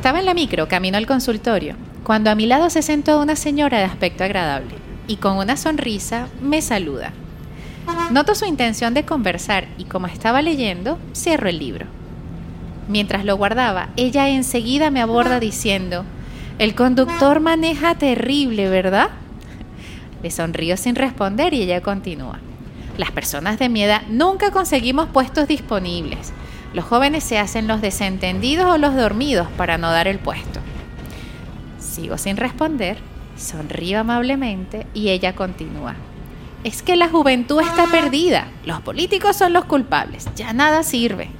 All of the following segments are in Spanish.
Estaba en la micro, camino al consultorio, cuando a mi lado se sentó una señora de aspecto agradable y con una sonrisa me saluda. Noto su intención de conversar y como estaba leyendo, cierro el libro. Mientras lo guardaba, ella enseguida me aborda diciendo, el conductor maneja terrible, ¿verdad? Le sonrío sin responder y ella continúa. Las personas de mi nunca conseguimos puestos disponibles. Los jóvenes se hacen los desentendidos o los dormidos para no dar el puesto. Sigo sin responder, sonrío amablemente y ella continúa. Es que la juventud está perdida, los políticos son los culpables, ya nada sirve.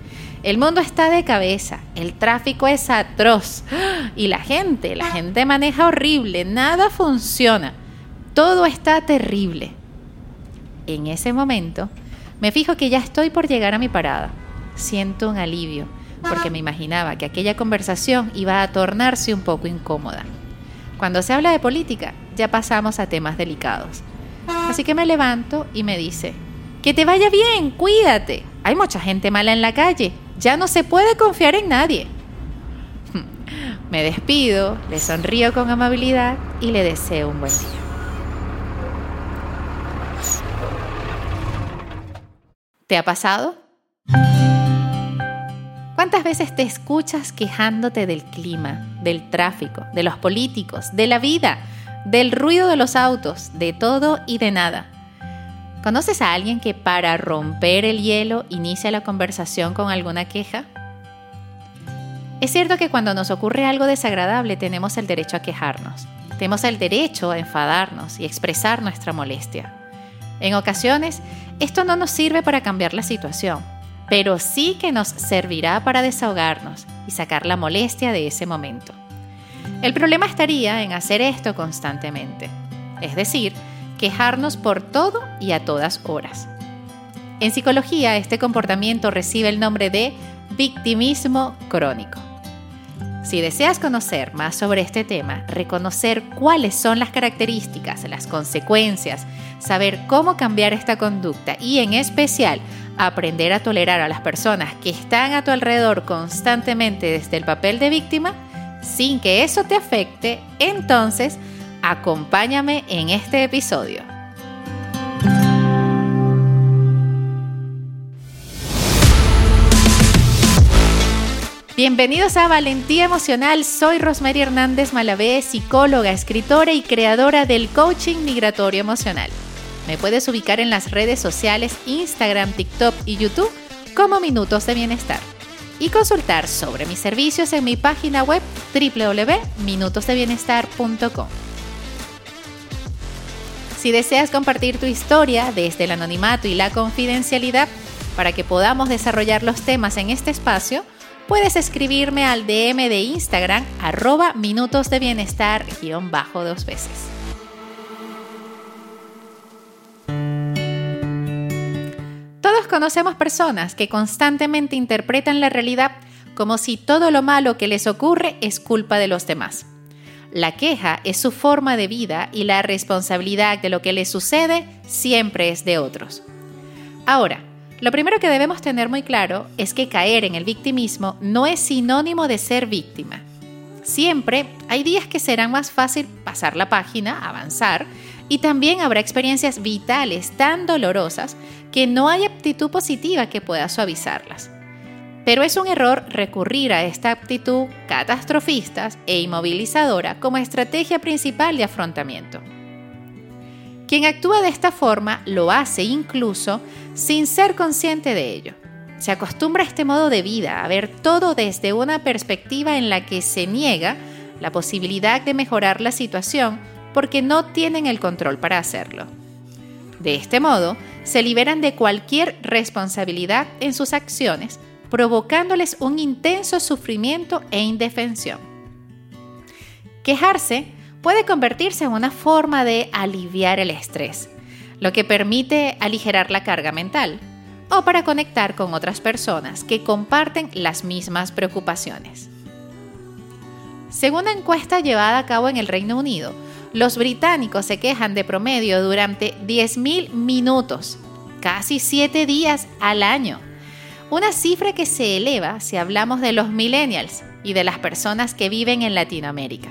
El mundo está de cabeza, el tráfico es atroz y la gente, la gente maneja horrible, nada funciona, todo está terrible. En ese momento me fijo que ya estoy por llegar a mi parada. Siento un alivio, porque me imaginaba que aquella conversación iba a tornarse un poco incómoda. Cuando se habla de política, ya pasamos a temas delicados. Así que me levanto y me dice, que te vaya bien, cuídate. Hay mucha gente mala en la calle, ya no se puede confiar en nadie. Me despido, le sonrío con amabilidad y le deseo un buen día. ¿Te ha pasado? ¿Cuántas veces te escuchas quejándote del clima, del tráfico, de los políticos, de la vida, del ruido de los autos, de todo y de nada? ¿Conoces a alguien que para romper el hielo inicia la conversación con alguna queja? Es cierto que cuando nos ocurre algo desagradable tenemos el derecho a quejarnos. Tenemos el derecho a enfadarnos y expresar nuestra molestia. En ocasiones, esto no nos sirve para cambiar la situación, pero sí que nos servirá para desahogarnos y sacar la molestia de ese momento. El problema estaría en hacer esto constantemente, es decir, quejarnos por todo y a todas horas. En psicología, este comportamiento recibe el nombre de victimismo crónico. Si deseas conocer más sobre este tema, reconocer cuáles son las características, las consecuencias, saber cómo cambiar esta conducta y en especial aprender a tolerar a las personas que están a tu alrededor constantemente desde el papel de víctima, sin que eso te afecte, entonces Acompáñame en este episodio. Bienvenidos a Valentía Emocional, soy Rosemary Hernández Malavé, psicóloga, escritora y creadora del coaching migratorio emocional. Me puedes ubicar en las redes sociales Instagram, TikTok y YouTube como Minutos de Bienestar y consultar sobre mis servicios en mi página web www.minutosdebienestar.com. Si deseas compartir tu historia desde el anonimato y la confidencialidad para que podamos desarrollar los temas en este espacio, puedes escribirme al DM de Instagram arroba minutos de bienestar bajo. Conocemos personas que constantemente interpretan la realidad como si todo lo malo que les ocurre es culpa de los demás. La queja es su forma de vida y la responsabilidad de lo que le sucede siempre es de otros. Ahora, lo primero que debemos tener muy claro es que caer en el victimismo no es sinónimo de ser víctima. Siempre hay días que serán más fácil pasar la página, avanzar, y también habrá experiencias vitales tan dolorosas que no hay aptitud positiva que pueda suavizarlas. Pero es un error recurrir a esta actitud catastrofista e inmovilizadora como estrategia principal de afrontamiento. Quien actúa de esta forma lo hace incluso sin ser consciente de ello. Se acostumbra a este modo de vida, a ver todo desde una perspectiva en la que se niega la posibilidad de mejorar la situación porque no tienen el control para hacerlo. De este modo, se liberan de cualquier responsabilidad en sus acciones provocándoles un intenso sufrimiento e indefensión. Quejarse puede convertirse en una forma de aliviar el estrés, lo que permite aligerar la carga mental, o para conectar con otras personas que comparten las mismas preocupaciones. Según una encuesta llevada a cabo en el Reino Unido, los británicos se quejan de promedio durante 10.000 minutos, casi 7 días al año una cifra que se eleva si hablamos de los millennials y de las personas que viven en Latinoamérica.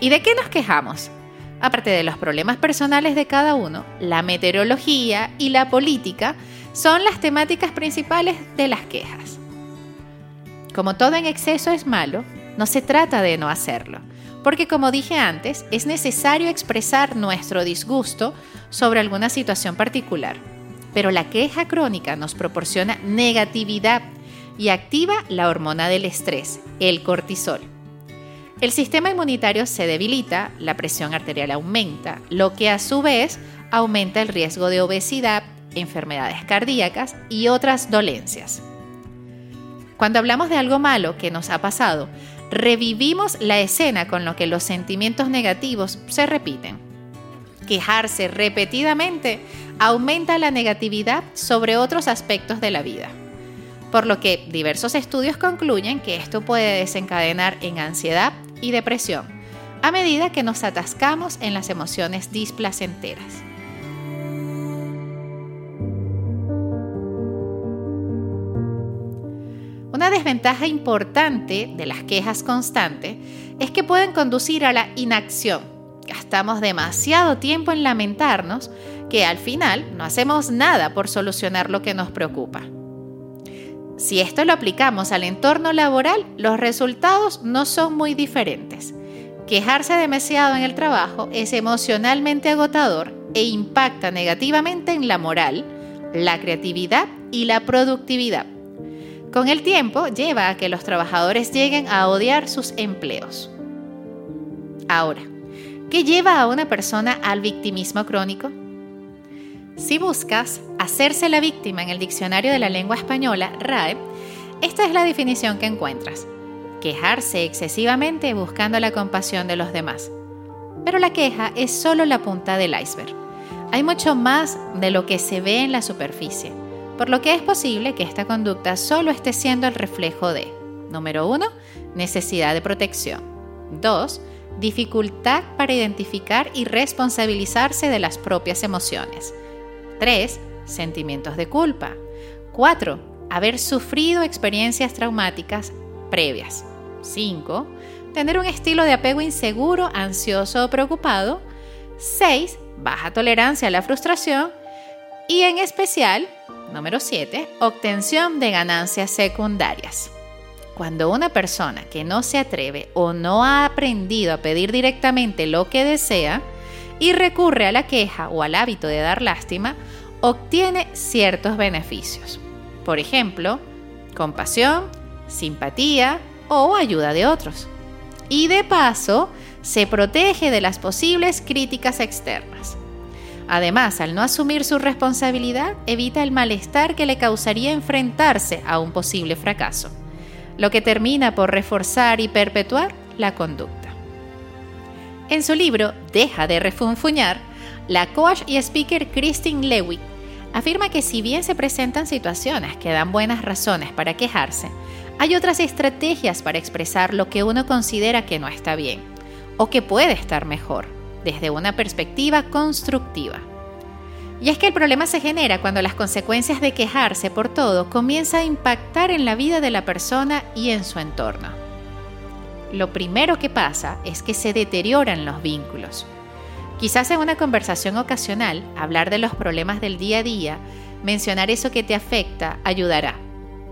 ¿Y de qué nos quejamos? Aparte de los problemas personales de cada uno, la meteorología y la política son las temáticas principales de las quejas. Como todo en exceso es malo, no se trata de no hacerlo, porque como dije antes, es necesario expresar nuestro disgusto sobre alguna situación particular. Pero la queja crónica nos proporciona negatividad y activa la hormona del estrés, el cortisol. El sistema inmunitario se debilita, la presión arterial aumenta, lo que a su vez aumenta el riesgo de obesidad, enfermedades cardíacas y otras dolencias. Cuando hablamos de algo malo que nos ha pasado, revivimos la escena con lo que los sentimientos negativos se repiten. Quejarse repetidamente aumenta la negatividad sobre otros aspectos de la vida, por lo que diversos estudios concluyen que esto puede desencadenar en ansiedad y depresión, a medida que nos atascamos en las emociones displacenteras. Desventaja importante de las quejas constantes es que pueden conducir a la inacción. Gastamos demasiado tiempo en lamentarnos que al final no hacemos nada por solucionar lo que nos preocupa. Si esto lo aplicamos al entorno laboral, los resultados no son muy diferentes. Quejarse demasiado en el trabajo es emocionalmente agotador e impacta negativamente en la moral, la creatividad y la productividad. Con el tiempo lleva a que los trabajadores lleguen a odiar sus empleos. Ahora, ¿qué lleva a una persona al victimismo crónico? Si buscas hacerse la víctima en el diccionario de la lengua española, RAE, esta es la definición que encuentras. Quejarse excesivamente buscando la compasión de los demás. Pero la queja es solo la punta del iceberg. Hay mucho más de lo que se ve en la superficie por lo que es posible que esta conducta solo esté siendo el reflejo de, número 1, necesidad de protección, 2, dificultad para identificar y responsabilizarse de las propias emociones, 3, sentimientos de culpa, 4, haber sufrido experiencias traumáticas previas, 5, tener un estilo de apego inseguro, ansioso o preocupado, 6, baja tolerancia a la frustración. Y en especial Número 7. Obtención de ganancias secundarias. Cuando una persona que no se atreve o no ha aprendido a pedir directamente lo que desea y recurre a la queja o al hábito de dar lástima, obtiene ciertos beneficios. Por ejemplo, compasión, simpatía o ayuda de otros. Y de paso, se protege de las posibles críticas externas. Además, al no asumir su responsabilidad, evita el malestar que le causaría enfrentarse a un posible fracaso, lo que termina por reforzar y perpetuar la conducta. En su libro Deja de refunfuñar, la coach y speaker Christine Lewick afirma que si bien se presentan situaciones que dan buenas razones para quejarse, hay otras estrategias para expresar lo que uno considera que no está bien o que puede estar mejor desde una perspectiva constructiva. Y es que el problema se genera cuando las consecuencias de quejarse por todo comienzan a impactar en la vida de la persona y en su entorno. Lo primero que pasa es que se deterioran los vínculos. Quizás en una conversación ocasional, hablar de los problemas del día a día, mencionar eso que te afecta, ayudará.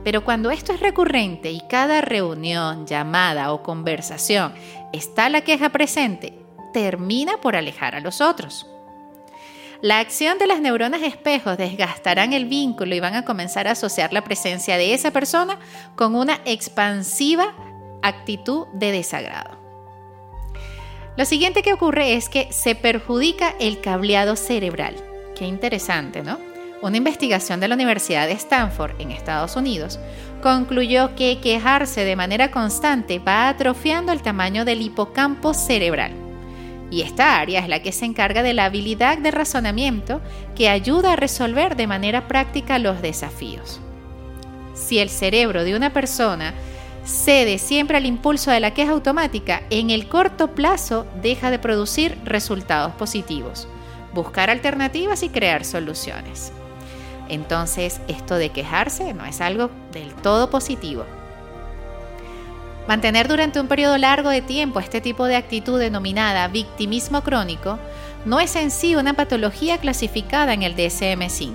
Pero cuando esto es recurrente y cada reunión, llamada o conversación está la queja presente, termina por alejar a los otros. La acción de las neuronas espejos desgastarán el vínculo y van a comenzar a asociar la presencia de esa persona con una expansiva actitud de desagrado. Lo siguiente que ocurre es que se perjudica el cableado cerebral. Qué interesante, ¿no? Una investigación de la Universidad de Stanford en Estados Unidos concluyó que quejarse de manera constante va atrofiando el tamaño del hipocampo cerebral y esta área es la que se encarga de la habilidad de razonamiento que ayuda a resolver de manera práctica los desafíos. Si el cerebro de una persona cede siempre al impulso de la queja automática, en el corto plazo deja de producir resultados positivos, buscar alternativas y crear soluciones. Entonces, esto de quejarse no es algo del todo positivo. Mantener durante un periodo largo de tiempo este tipo de actitud denominada victimismo crónico no es en sí una patología clasificada en el DSM-5,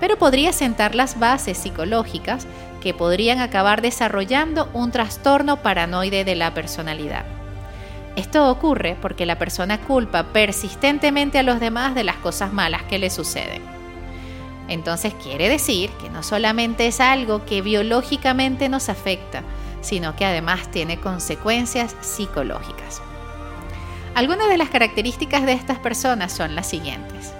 pero podría sentar las bases psicológicas que podrían acabar desarrollando un trastorno paranoide de la personalidad. Esto ocurre porque la persona culpa persistentemente a los demás de las cosas malas que le suceden. Entonces quiere decir que no solamente es algo que biológicamente nos afecta, sino que además tiene consecuencias psicológicas. Algunas de las características de estas personas son las siguientes.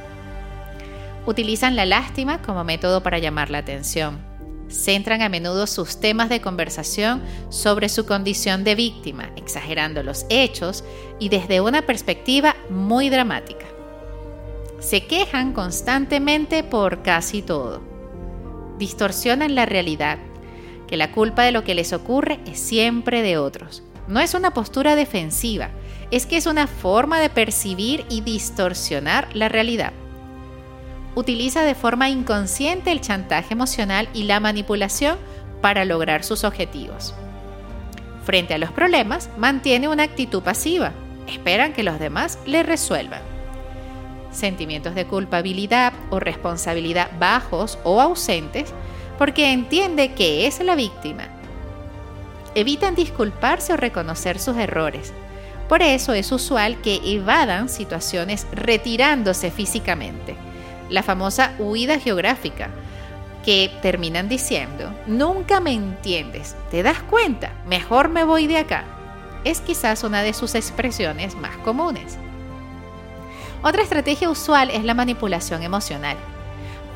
Utilizan la lástima como método para llamar la atención. Centran a menudo sus temas de conversación sobre su condición de víctima, exagerando los hechos y desde una perspectiva muy dramática. Se quejan constantemente por casi todo. Distorsionan la realidad, que la culpa de lo que les ocurre es siempre de otros. No es una postura defensiva, es que es una forma de percibir y distorsionar la realidad. Utiliza de forma inconsciente el chantaje emocional y la manipulación para lograr sus objetivos. Frente a los problemas, mantiene una actitud pasiva. Esperan que los demás le resuelvan. Sentimientos de culpabilidad o responsabilidad bajos o ausentes porque entiende que es la víctima. Evitan disculparse o reconocer sus errores por eso es usual que evadan situaciones retirándose físicamente, la famosa huida geográfica, que terminan diciendo, nunca me entiendes, ¿te das cuenta? Mejor me voy de acá. Es quizás una de sus expresiones más comunes. Otra estrategia usual es la manipulación emocional.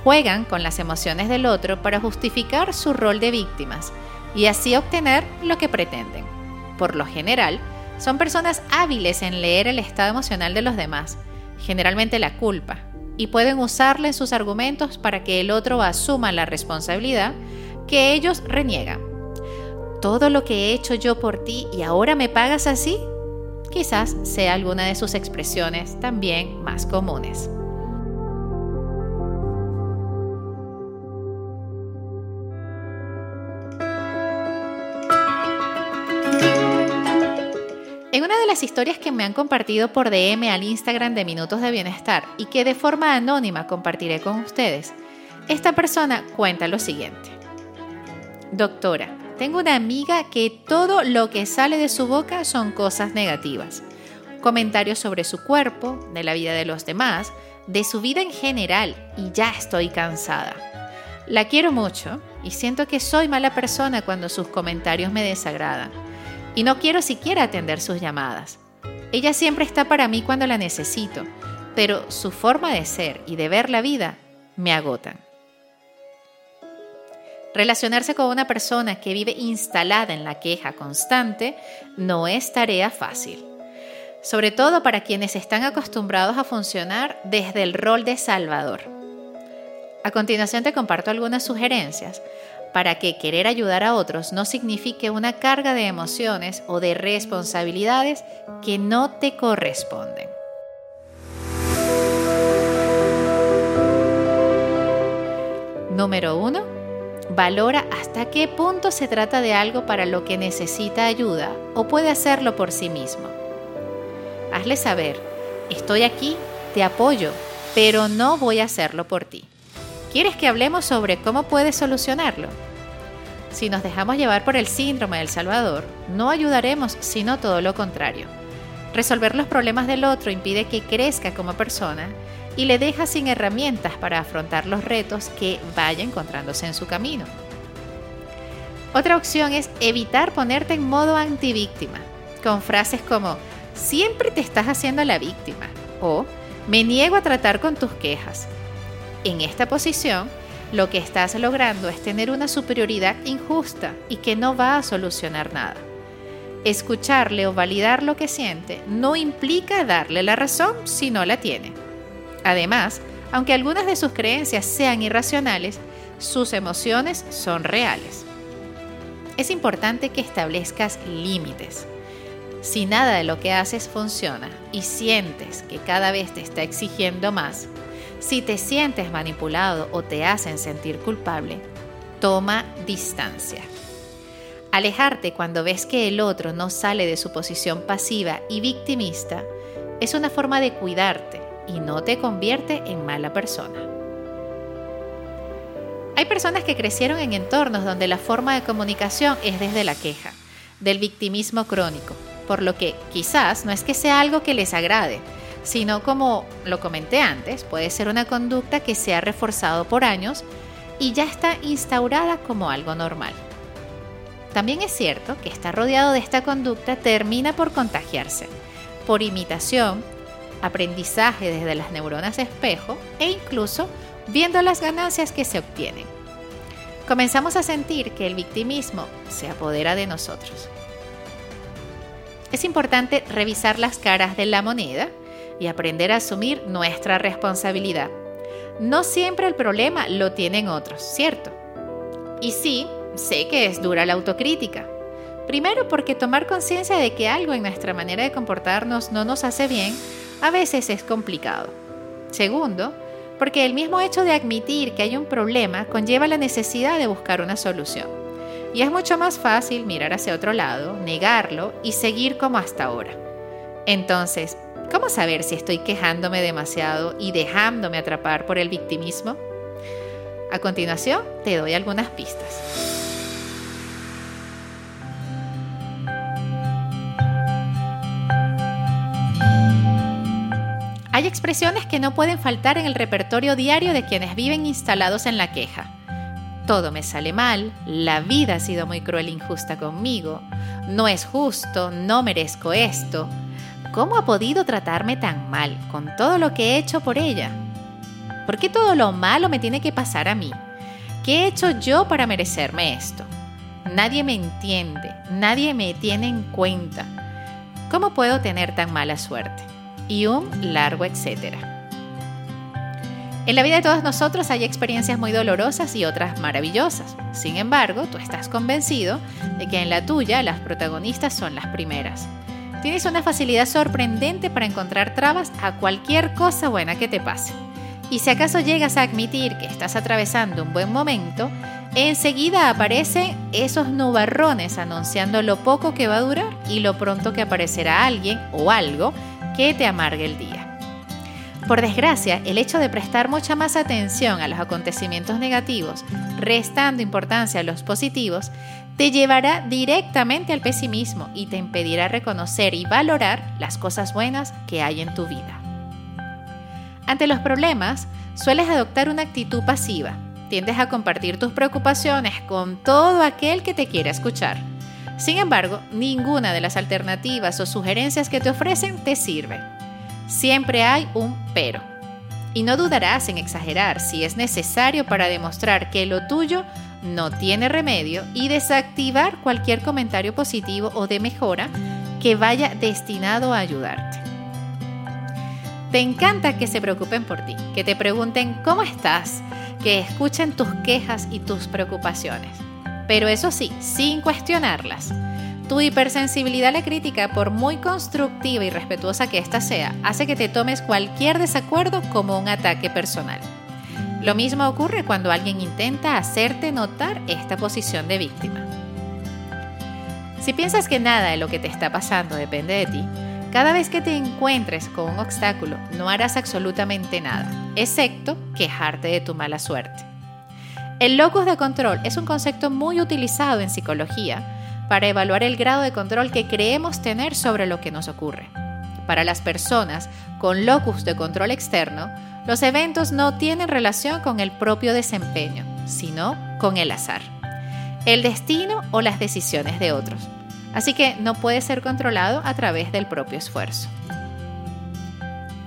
Juegan con las emociones del otro para justificar su rol de víctimas y así obtener lo que pretenden. Por lo general, son personas hábiles en leer el estado emocional de los demás, generalmente la culpa, y pueden usarla en sus argumentos para que el otro asuma la responsabilidad que ellos reniegan. ¿Todo lo que he hecho yo por ti y ahora me pagas así? Quizás sea alguna de sus expresiones también más comunes. En una de las historias que me han compartido por DM al Instagram de Minutos de Bienestar y que de forma anónima compartiré con ustedes, esta persona cuenta lo siguiente. Doctora, tengo una amiga que todo lo que sale de su boca son cosas negativas. Comentarios sobre su cuerpo, de la vida de los demás, de su vida en general y ya estoy cansada. La quiero mucho y siento que soy mala persona cuando sus comentarios me desagradan y no quiero siquiera atender sus llamadas. Ella siempre está para mí cuando la necesito, pero su forma de ser y de ver la vida me agotan. Relacionarse con una persona que vive instalada en la queja constante no es tarea fácil, sobre todo para quienes están acostumbrados a funcionar desde el rol de salvador. A continuación te comparto algunas sugerencias para que querer ayudar a otros no signifique una carga de emociones o de responsabilidades que no te corresponden. Número 1. Valora hasta qué punto se trata de algo para lo que necesita ayuda o puede hacerlo por sí mismo. Hazle saber, estoy aquí, te apoyo, pero no voy a hacerlo por ti. ¿Quieres que hablemos sobre cómo puedes solucionarlo? Si nos dejamos llevar por el síndrome del Salvador, no ayudaremos, sino todo lo contrario. Resolver los problemas del otro impide que crezca como persona y le deja sin herramientas para afrontar los retos que vaya encontrándose en su camino. Otra opción es evitar ponerte en modo antivíctima, con frases como siempre te estás haciendo la víctima o me niego a tratar con tus quejas en esta posición, lo que estás logrando es tener una superioridad injusta y que no va a solucionar nada. Escucharle o validar lo que siente no implica darle la razón si no la tiene. Además, aunque algunas de sus creencias sean irracionales, sus emociones son reales. Es importante que establezcas límites. Si nada de lo que haces funciona y sientes que cada vez te está exigiendo más, Si te sientes manipulado o te hacen sentir culpable, toma distancia. Alejarte cuando ves que el otro no sale de su posición pasiva y victimista es una forma de cuidarte y no te convierte en mala persona. Hay personas que crecieron en entornos donde la forma de comunicación es desde la queja, del victimismo crónico, por lo que quizás no es que sea algo que les agrade, sino como lo comenté antes, puede ser una conducta que se ha reforzado por años y ya está instaurada como algo normal. También es cierto que estar rodeado de esta conducta termina por contagiarse, por imitación, aprendizaje desde las neuronas espejo e incluso viendo las ganancias que se obtienen. Comenzamos a sentir que el victimismo se apodera de nosotros. Es importante revisar las caras de la moneda y aprender a asumir nuestra responsabilidad. No siempre el problema lo tienen otros, ¿cierto? Y sí, sé que es dura la autocrítica. Primero porque tomar conciencia de que algo en nuestra manera de comportarnos no nos hace bien, a veces es complicado. Segundo, porque el mismo hecho de admitir que hay un problema conlleva la necesidad de buscar una solución. Y es mucho más fácil mirar hacia otro lado, negarlo y seguir como hasta ahora. Entonces, ¿Cómo saber si estoy quejándome demasiado y dejándome atrapar por el victimismo? A continuación, te doy algunas pistas. Hay expresiones que no pueden faltar en el repertorio diario de quienes viven instalados en la queja. Todo me sale mal, la vida ha sido muy cruel e injusta conmigo, no es justo, no merezco esto, ¿Cómo ha podido tratarme tan mal con todo lo que he hecho por ella? ¿Por qué todo lo malo me tiene que pasar a mí? ¿Qué he hecho yo para merecerme esto? Nadie me entiende, nadie me tiene en cuenta. ¿Cómo puedo tener tan mala suerte? Y un largo etcétera. En la vida de todos nosotros hay experiencias muy dolorosas y otras maravillosas. Sin embargo, tú estás convencido de que en la tuya las protagonistas son las primeras. Tienes una facilidad sorprendente para encontrar trabas a cualquier cosa buena que te pase. Y si acaso llegas a admitir que estás atravesando un buen momento, enseguida aparecen esos nubarrones anunciando lo poco que va a durar y lo pronto que aparecerá alguien o algo que te amargue el día. Por desgracia, el hecho de prestar mucha más atención a los acontecimientos negativos, restando importancia a los positivos, te llevará directamente al pesimismo y te impedirá reconocer y valorar las cosas buenas que hay en tu vida. Ante los problemas, sueles adoptar una actitud pasiva. Tiendes a compartir tus preocupaciones con todo aquel que te quiera escuchar. Sin embargo, ninguna de las alternativas o sugerencias que te ofrecen te sirve. Siempre hay un pero. Y no dudarás en exagerar si es necesario para demostrar que lo tuyo no tiene remedio y desactivar cualquier comentario positivo o de mejora que vaya destinado a ayudarte. Te encanta que se preocupen por ti, que te pregunten cómo estás, que escuchen tus quejas y tus preocupaciones. Pero eso sí, sin cuestionarlas. Tu hipersensibilidad a la crítica, por muy constructiva y respetuosa que ésta sea, hace que te tomes cualquier desacuerdo como un ataque personal. Lo mismo ocurre cuando alguien intenta hacerte notar esta posición de víctima. Si piensas que nada de lo que te está pasando depende de ti, cada vez que te encuentres con un obstáculo no harás absolutamente nada, excepto quejarte de tu mala suerte. El locus de control es un concepto muy utilizado en psicología para evaluar el grado de control que creemos tener sobre lo que nos ocurre. Para las personas con locus de control externo, los eventos no tienen relación con el propio desempeño, sino con el azar, el destino o las decisiones de otros. Así que no puede ser controlado a través del propio esfuerzo.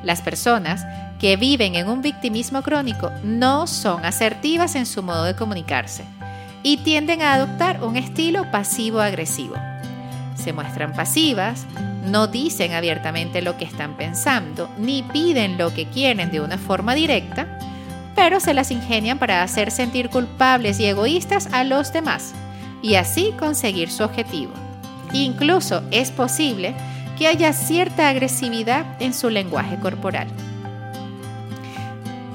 Las personas que viven en un victimismo crónico no son asertivas en su modo de comunicarse y tienden a adoptar un estilo pasivo-agresivo. Se muestran pasivas, no dicen abiertamente lo que están pensando, ni piden lo que quieren de una forma directa, pero se las ingenian para hacer sentir culpables y egoístas a los demás y así conseguir su objetivo. Incluso es posible que haya cierta agresividad en su lenguaje corporal.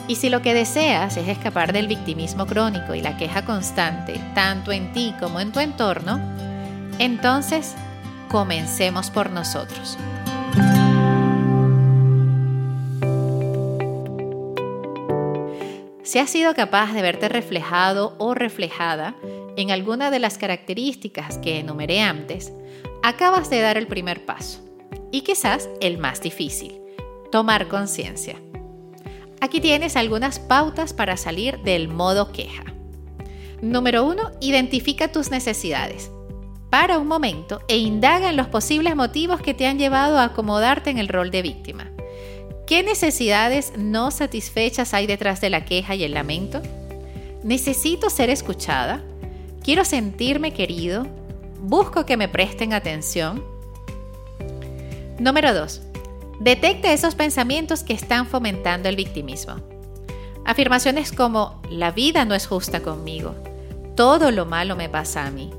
Y si lo que deseas es escapar del victimismo crónico y la queja constante, tanto en ti como en tu entorno, entonces comencemos por nosotros. Si has sido capaz de verte reflejado o reflejada en alguna de las características que enumeré antes, acabas de dar el primer paso y quizás el más difícil, tomar conciencia. Aquí tienes algunas pautas para salir del modo queja. Número 1. Identifica tus necesidades. Para un momento e indaga en los posibles motivos que te han llevado a acomodarte en el rol de víctima. ¿Qué necesidades no satisfechas hay detrás de la queja y el lamento? ¿Necesito ser escuchada? ¿Quiero sentirme querido? ¿Busco que me presten atención? Número 2. Detecta esos pensamientos que están fomentando el victimismo. Afirmaciones como la vida no es justa conmigo, todo lo malo me pasa a mí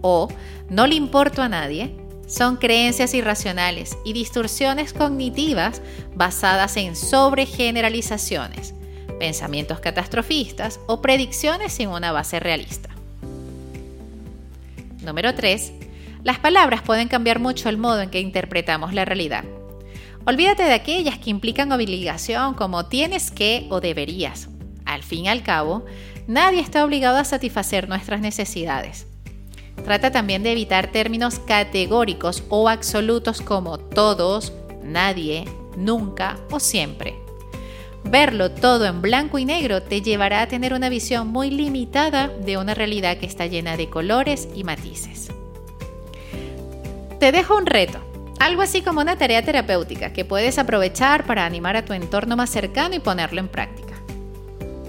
o no le importo a nadie son creencias irracionales y distorsiones cognitivas basadas en sobregeneralizaciones, pensamientos catastrofistas o predicciones sin una base realista. Número 3. Las palabras pueden cambiar mucho el modo en que interpretamos la realidad. Olvídate de aquellas que implican obligación como tienes que o deberías. Al fin y al cabo, nadie está obligado a satisfacer nuestras necesidades. Trata también de evitar términos categóricos o absolutos como todos, nadie, nunca o siempre. Verlo todo en blanco y negro te llevará a tener una visión muy limitada de una realidad que está llena de colores y matices. Te dejo un reto, algo así como una tarea terapéutica que puedes aprovechar para animar a tu entorno más cercano y ponerlo en práctica.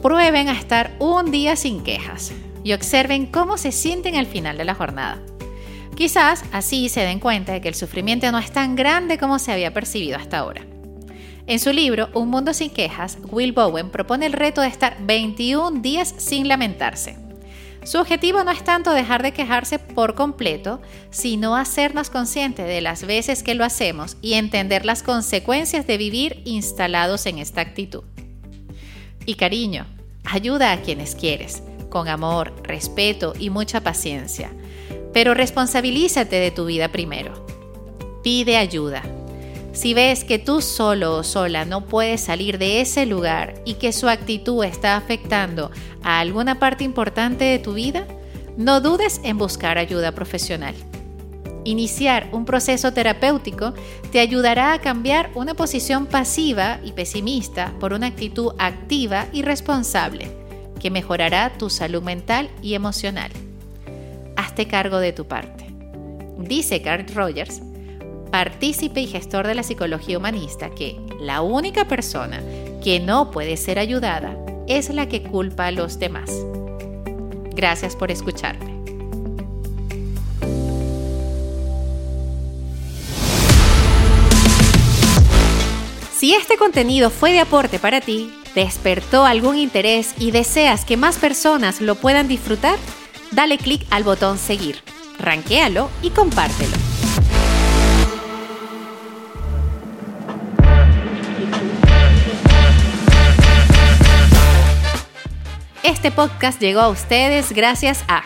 Prueben a estar un día sin quejas y observen cómo se sienten al final de la jornada. Quizás así se den cuenta de que el sufrimiento no es tan grande como se había percibido hasta ahora. En su libro Un mundo sin quejas, Will Bowen propone el reto de estar 21 días sin lamentarse. Su objetivo no es tanto dejar de quejarse por completo, sino hacernos conscientes de las veces que lo hacemos y entender las consecuencias de vivir instalados en esta actitud. Y cariño, ayuda a quienes quieres con amor, respeto y mucha paciencia. Pero responsabilízate de tu vida primero. Pide ayuda. Si ves que tú solo o sola no puedes salir de ese lugar y que su actitud está afectando a alguna parte importante de tu vida, no dudes en buscar ayuda profesional. Iniciar un proceso terapéutico te ayudará a cambiar una posición pasiva y pesimista por una actitud activa y responsable que mejorará tu salud mental y emocional. Hazte cargo de tu parte. Dice Carl Rogers, partícipe y gestor de la psicología humanista, que la única persona que no puede ser ayudada es la que culpa a los demás. Gracias por escucharme. Si este contenido fue de aporte para ti, despertó algún interés y deseas que más personas lo puedan disfrutar, dale clic al botón seguir, ranquéalo y compártelo. Este podcast llegó a ustedes gracias a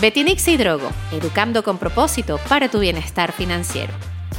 Betinix y Drogo, educando con propósito para tu bienestar financiero.